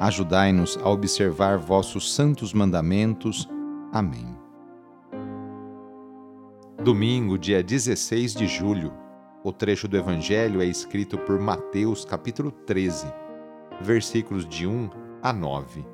Ajudai-nos a observar vossos santos mandamentos. Amém. Domingo, dia 16 de julho. O trecho do Evangelho é escrito por Mateus, capítulo 13, versículos de 1 a 9.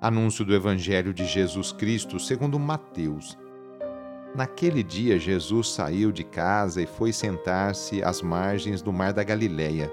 Anúncio do Evangelho de Jesus Cristo segundo Mateus. Naquele dia, Jesus saiu de casa e foi sentar-se às margens do mar da Galileia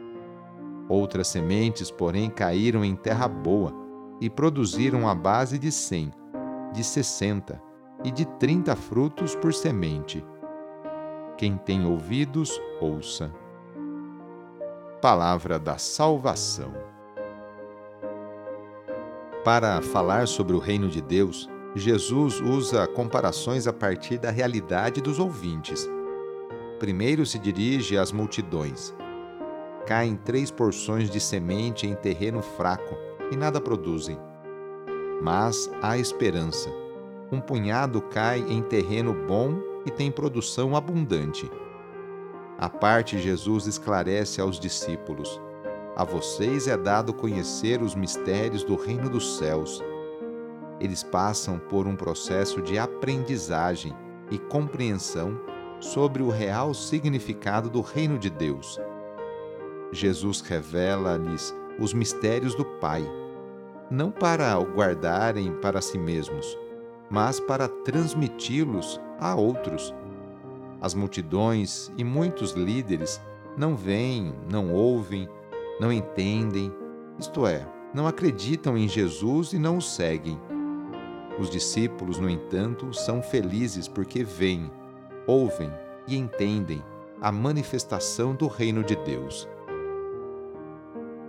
Outras sementes, porém, caíram em terra boa e produziram a base de cem, de sessenta e de trinta frutos por semente. Quem tem ouvidos, ouça. Palavra da Salvação. Para falar sobre o reino de Deus, Jesus usa comparações a partir da realidade dos ouvintes. Primeiro se dirige às multidões caem três porções de semente em terreno fraco e nada produzem. Mas há esperança. Um punhado cai em terreno bom e tem produção abundante. A parte Jesus esclarece aos discípulos: A vocês é dado conhecer os mistérios do reino dos céus. Eles passam por um processo de aprendizagem e compreensão sobre o real significado do reino de Deus Jesus revela-lhes os mistérios do Pai, não para o guardarem para si mesmos, mas para transmiti-los a outros. As multidões e muitos líderes não veem, não ouvem, não entendem, isto é, não acreditam em Jesus e não o seguem. Os discípulos, no entanto, são felizes porque veem, ouvem e entendem a manifestação do reino de Deus.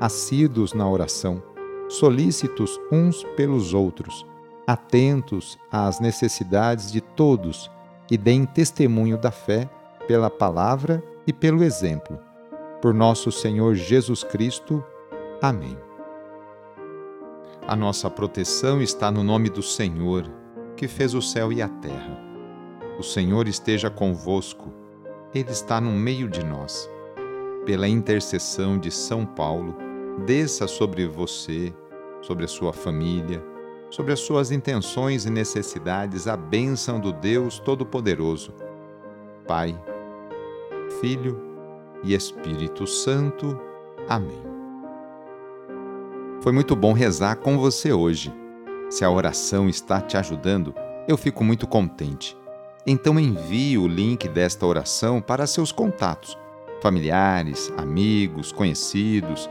assíduos na oração, solícitos uns pelos outros, atentos às necessidades de todos e deem testemunho da fé pela palavra e pelo exemplo. Por nosso Senhor Jesus Cristo. Amém. A nossa proteção está no nome do Senhor, que fez o céu e a terra. O Senhor esteja convosco, Ele está no meio de nós. Pela intercessão de São Paulo, desça sobre você, sobre a sua família, sobre as suas intenções e necessidades a bênção do Deus Todo-Poderoso. Pai, Filho e Espírito Santo. Amém. Foi muito bom rezar com você hoje. Se a oração está te ajudando, eu fico muito contente. Então envie o link desta oração para seus contatos, familiares, amigos, conhecidos,